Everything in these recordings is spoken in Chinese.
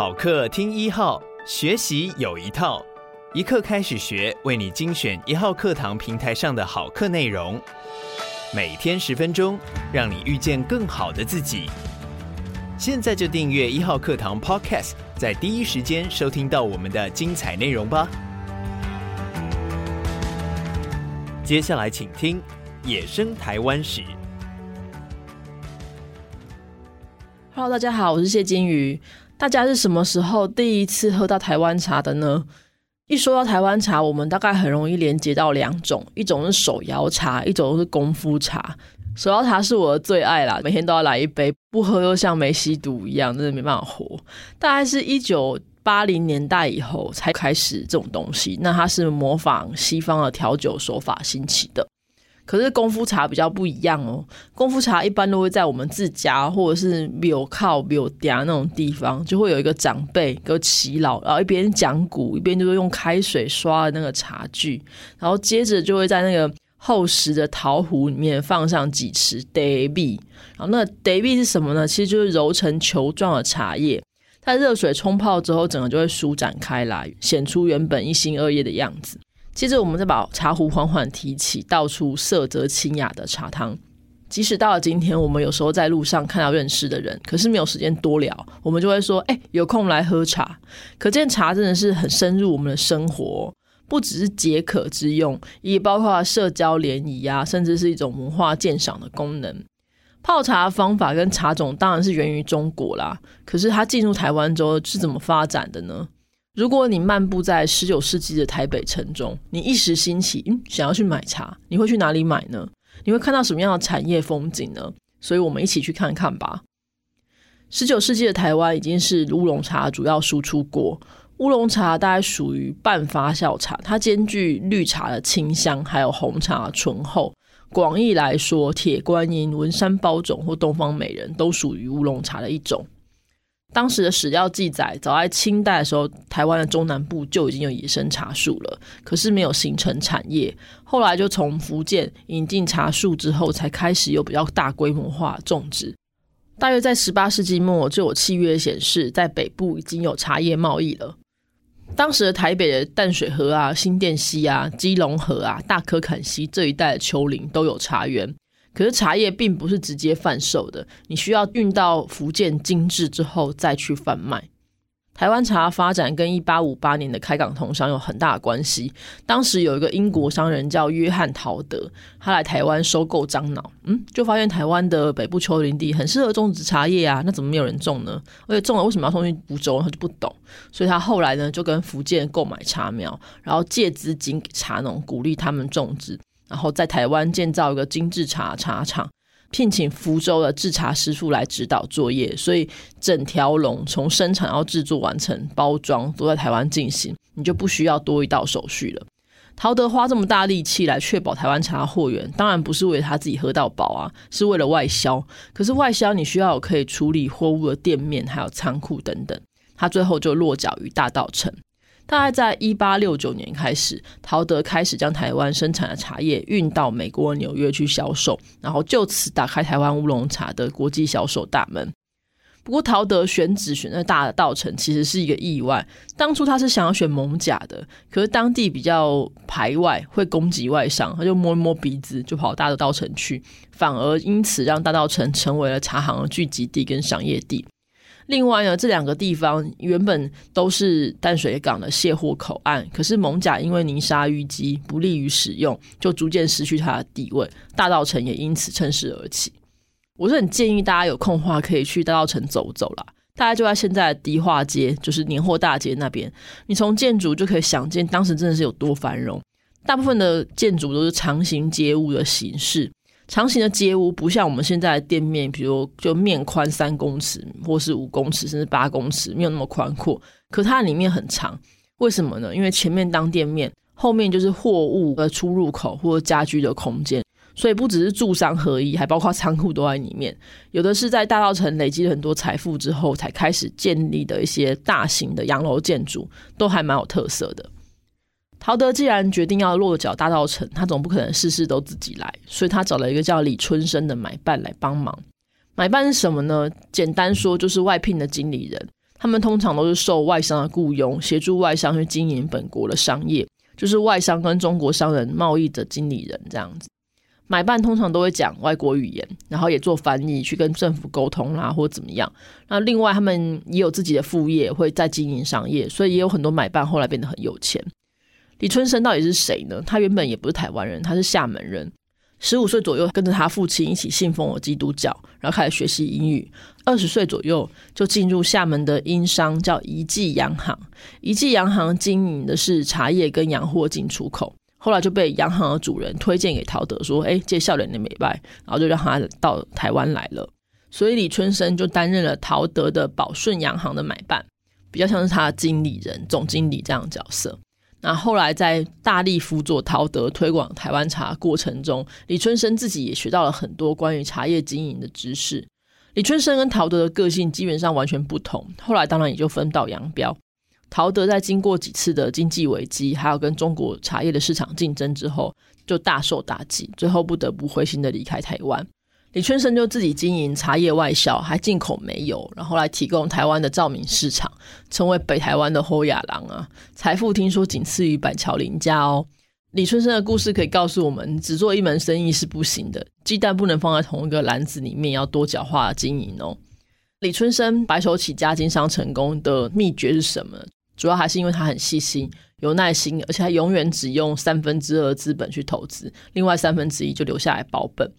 好课听一号，学习有一套，一课开始学，为你精选一号课堂平台上的好课内容，每天十分钟，让你遇见更好的自己。现在就订阅一号课堂 Podcast，在第一时间收听到我们的精彩内容吧。接下来请听《野生台湾史》。Hello，大家好，我是谢金鱼。大家是什么时候第一次喝到台湾茶的呢？一说到台湾茶，我们大概很容易连接到两种，一种是手摇茶，一种是功夫茶。手摇茶是我的最爱啦，每天都要来一杯，不喝又像没吸毒一样，真的没办法活。大概是一九八零年代以后才开始这种东西，那它是模仿西方的调酒手法兴起的。可是功夫茶比较不一样哦，功夫茶一般都会在我们自家或者是庙靠庙嗲那种地方，就会有一个长辈跟耆老，然后一边讲古，一边就是用开水刷的那个茶具，然后接着就会在那个厚实的陶壶里面放上几匙茶米，然后那个茶米是什么呢？其实就是揉成球状的茶叶，它热水冲泡之后，整个就会舒展开来，显出原本一心二叶的样子。接着，我们再把茶壶缓缓提起，倒出色泽清雅的茶汤。即使到了今天，我们有时候在路上看到认识的人，可是没有时间多聊，我们就会说：“哎、有空来喝茶。”可见茶真的是很深入我们的生活，不只是解渴之用，也包括社交联谊啊，甚至是一种文化鉴赏的功能。泡茶的方法跟茶种当然是源于中国啦，可是它进入台湾之后是怎么发展的呢？如果你漫步在十九世纪的台北城中，你一时兴起，嗯，想要去买茶，你会去哪里买呢？你会看到什么样的产业风景呢？所以，我们一起去看看吧。十九世纪的台湾已经是乌龙茶主要输出国。乌龙茶大概属于半发酵茶，它兼具绿茶的清香，还有红茶醇厚。广义来说，铁观音、文山包种或东方美人都属于乌龙茶的一种。当时的史料记载，早在清代的时候，台湾的中南部就已经有野生茶树了，可是没有形成产业。后来就从福建引进茶树之后，才开始有比较大规模化种植。大约在十八世纪末，就有契约显示，在北部已经有茶叶贸易了。当时的台北的淡水河啊、新店溪啊、基隆河啊、大嵙崁溪这一带的丘陵都有茶园。可是茶叶并不是直接贩售的，你需要运到福建精制之后再去贩卖。台湾茶发展跟一八五八年的开港通商有很大的关系。当时有一个英国商人叫约翰陶德，他来台湾收购樟脑，嗯，就发现台湾的北部丘陵地很适合种植茶叶啊，那怎么没有人种呢？而且种了为什么要送去福州？他就不懂。所以他后来呢就跟福建购买茶苗，然后借资金给茶农，鼓励他们种植。然后在台湾建造一个精制茶茶厂，聘请福州的制茶师傅来指导作业，所以整条龙从生产到制作完成、包装都在台湾进行，你就不需要多一道手续了。陶德花这么大力气来确保台湾茶货源，当然不是为了他自己喝到饱啊，是为了外销。可是外销你需要有可以处理货物的店面，还有仓库等等，他最后就落脚于大道城。大概在一八六九年开始，陶德开始将台湾生产的茶叶运到美国纽约去销售，然后就此打开台湾乌龙茶的国际销售大门。不过，陶德选址选在大的稻城其实是一个意外。当初他是想要选蒙甲的，可是当地比较排外，会攻击外商，他就摸一摸鼻子就跑到大稻城去，反而因此让大稻城成为了茶行的聚集地跟商业地。另外呢，这两个地方原本都是淡水港的卸货口岸，可是艋舺因为泥沙淤积，不利于使用，就逐渐失去它的地位。大稻城也因此趁势而起。我是很建议大家有空的话可以去大稻城走走啦。大概就在现在的迪化街，就是年货大街那边，你从建筑就可以想见当时真的是有多繁荣。大部分的建筑都是长形街屋的形式。长形的街屋不像我们现在的店面，比如就面宽三公尺，或是五公尺，甚至八公尺，没有那么宽阔。可它里面很长，为什么呢？因为前面当店面，后面就是货物的出入口或者家居的空间，所以不只是住商合一，还包括仓库都在里面。有的是在大稻埕累积了很多财富之后才开始建立的一些大型的洋楼建筑，都还蛮有特色的。陶德既然决定要落脚大稻城，他总不可能事事都自己来，所以他找了一个叫李春生的买办来帮忙。买办是什么呢？简单说就是外聘的经理人，他们通常都是受外商的雇佣，协助外商去经营本国的商业，就是外商跟中国商人贸易的经理人这样子。买办通常都会讲外国语言，然后也做翻译去跟政府沟通啦，或怎么样。那另外他们也有自己的副业，会在经营商业，所以也有很多买办后来变得很有钱。李春生到底是谁呢？他原本也不是台湾人，他是厦门人。十五岁左右，跟着他父亲一起信奉了基督教，然后开始学习英语。二十岁左右，就进入厦门的英商，叫一记洋行。一记洋行经营的是茶叶跟洋货进出口。后来就被洋行的主人推荐给陶德，说：“哎，这少年的美拜。”然后就让他到台湾来了。所以李春生就担任了陶德的宝顺洋行的买办，比较像是他的经理人、总经理这样的角色。那后来在大力辅佐陶德推广台湾茶过程中，李春生自己也学到了很多关于茶叶经营的知识。李春生跟陶德的个性基本上完全不同，后来当然也就分道扬镳。陶德在经过几次的经济危机，还有跟中国茶叶的市场竞争之后，就大受打击，最后不得不灰心的离开台湾。李春生就自己经营茶叶外销，还进口煤油，然后来提供台湾的照明市场，成为北台湾的后亚郎啊！财富听说仅次于板桥林家哦。李春生的故事可以告诉我们，只做一门生意是不行的，鸡蛋不能放在同一个篮子里面，要多角化的经营哦。李春生白手起家经商成功的秘诀是什么？主要还是因为他很细心、有耐心，而且他永远只用三分之二资本去投资，另外三分之一就留下来保本。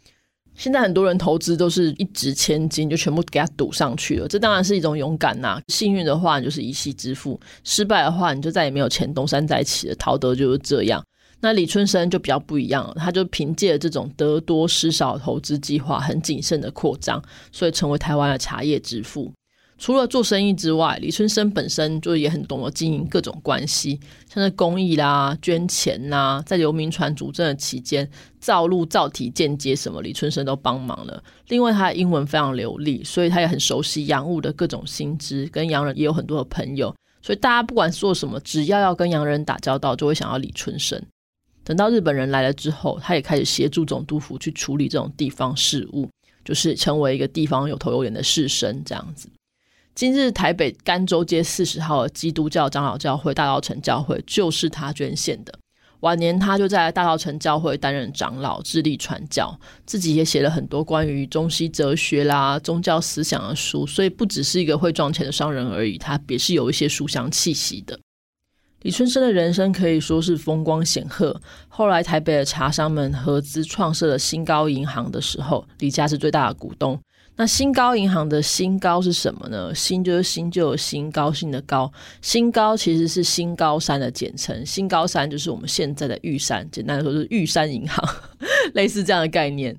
现在很多人投资都是一掷千金，就全部给他赌上去了。这当然是一种勇敢呐、幸运的话，你就是一夕致富；失败的话，你就再也没有钱东山再起了。陶德就是这样。那李春生就比较不一样了，他就凭借这种得多失少投资计划，很谨慎的扩张，所以成为台湾的茶叶之父。除了做生意之外，李春生本身就也很懂得经营各种关系，像是公益啦、捐钱啦，在刘铭传主政的期间，造路、造体、建街什么，李春生都帮忙了。另外，他的英文非常流利，所以他也很熟悉洋务的各种新知，跟洋人也有很多的朋友。所以大家不管做什么，只要要跟洋人打交道，就会想要李春生。等到日本人来了之后，他也开始协助总督府去处理这种地方事务，就是成为一个地方有头有脸的士绅这样子。今日台北甘州街四十号的基督教长老教会大道城教会就是他捐献的。晚年他就在大道城教会担任长老，致力传教，自己也写了很多关于中西哲学啦、宗教思想的书，所以不只是一个会赚钱的商人而已，他也是有一些书香气息的。李春生的人生可以说是风光显赫。后来台北的茶商们合资创设了新高银行的时候，李家是最大的股东。那新高银行的新高是什么呢？新就是新就有新高兴的高，新高其实是新高山的简称，新高山就是我们现在的玉山，简单的说就是玉山银行，类似这样的概念。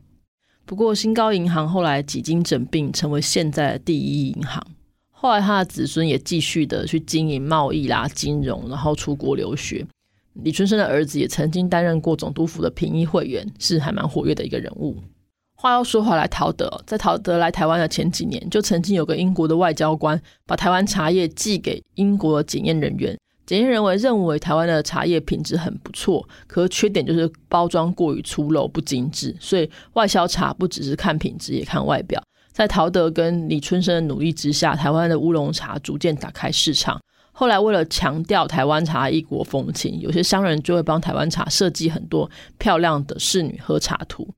不过新高银行后来几经整并，成为现在的第一银行。后来他的子孙也继续的去经营贸易啦、金融，然后出国留学。李春生的儿子也曾经担任过总督府的评议会员，是还蛮活跃的一个人物。话又说回来，陶德在陶德来台湾的前几年，就曾经有个英国的外交官把台湾茶叶寄给英国的检验人员，检验人员认为台湾的茶叶品质很不错，可是缺点就是包装过于粗陋不精致，所以外销茶不只是看品质，也看外表。在陶德跟李春生的努力之下，台湾的乌龙茶逐渐打开市场。后来为了强调台湾茶异国风情，有些商人就会帮台湾茶设计很多漂亮的仕女喝茶图。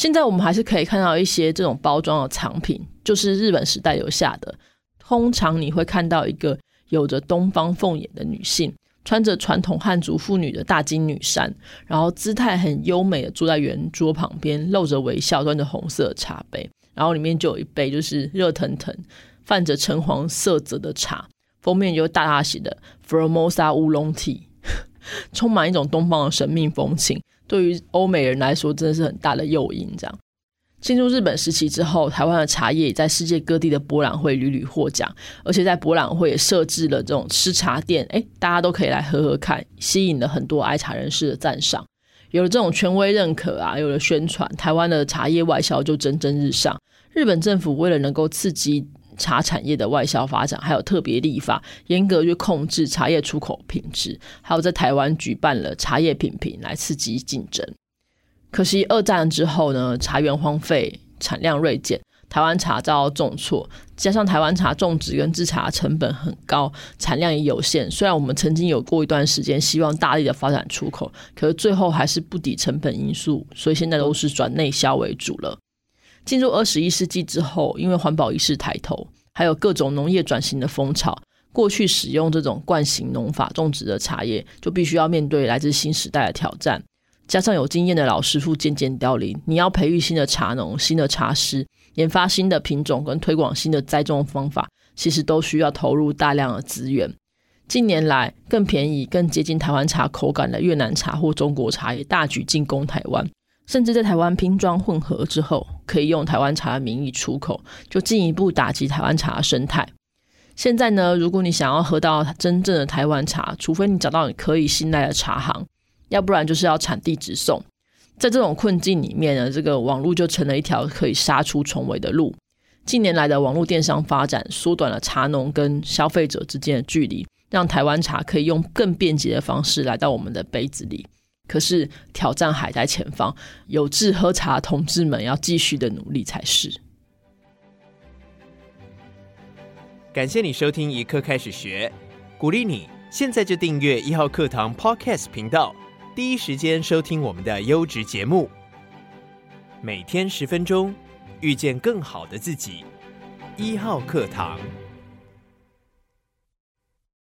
现在我们还是可以看到一些这种包装的藏品，就是日本时代留下的。通常你会看到一个有着东方凤眼的女性，穿着传统汉族妇女的大金女衫，然后姿态很优美的坐在圆桌旁边，露着微笑，端着红色茶杯，然后里面就有一杯就是热腾腾、泛着橙黄色泽的茶，封面就大大写的 Formosa 乌龙 Tea，充满一种东方的神秘风情。对于欧美人来说，真的是很大的诱因。这样进入日本时期之后，台湾的茶叶也在世界各地的博览会屡屡获奖，而且在博览会也设置了这种吃茶店，哎，大家都可以来喝喝看，吸引了很多爱茶人士的赞赏。有了这种权威认可啊，有了宣传，台湾的茶叶外销就蒸蒸日上。日本政府为了能够刺激茶产业的外销发展，还有特别立法，严格去控制茶叶出口品质，还有在台湾举办了茶叶品评来刺激竞争。可惜二战之后呢，茶园荒废，产量锐减，台湾茶遭到重挫，加上台湾茶种植跟制茶成本很高，产量也有限。虽然我们曾经有过一段时间希望大力的发展出口，可是最后还是不抵成本因素，所以现在都是转内销为主了。进入二十一世纪之后，因为环保意识抬头，还有各种农业转型的风潮，过去使用这种惯行农法种植的茶叶，就必须要面对来自新时代的挑战。加上有经验的老师傅渐渐凋零，你要培育新的茶农、新的茶师，研发新的品种跟推广新的栽种方法，其实都需要投入大量的资源。近年来，更便宜、更接近台湾茶口感的越南茶或中国茶也大举进攻台湾，甚至在台湾拼装混合之后，可以用台湾茶的名义出口，就进一步打击台湾茶的生态。现在呢，如果你想要喝到真正的台湾茶，除非你找到你可以信赖的茶行。要不然就是要产地直送，在这种困境里面呢，这个网络就成了一条可以杀出重围的路。近年来的网络电商发展，缩短了茶农跟消费者之间的距离，让台湾茶可以用更便捷的方式来到我们的杯子里。可是挑战还在前方，有志喝茶的同志们要继续的努力才是。感谢你收听一课开始学，鼓励你现在就订阅一号课堂 Podcast 频道。第一时间收听我们的优质节目，每天十分钟，遇见更好的自己。一号课堂。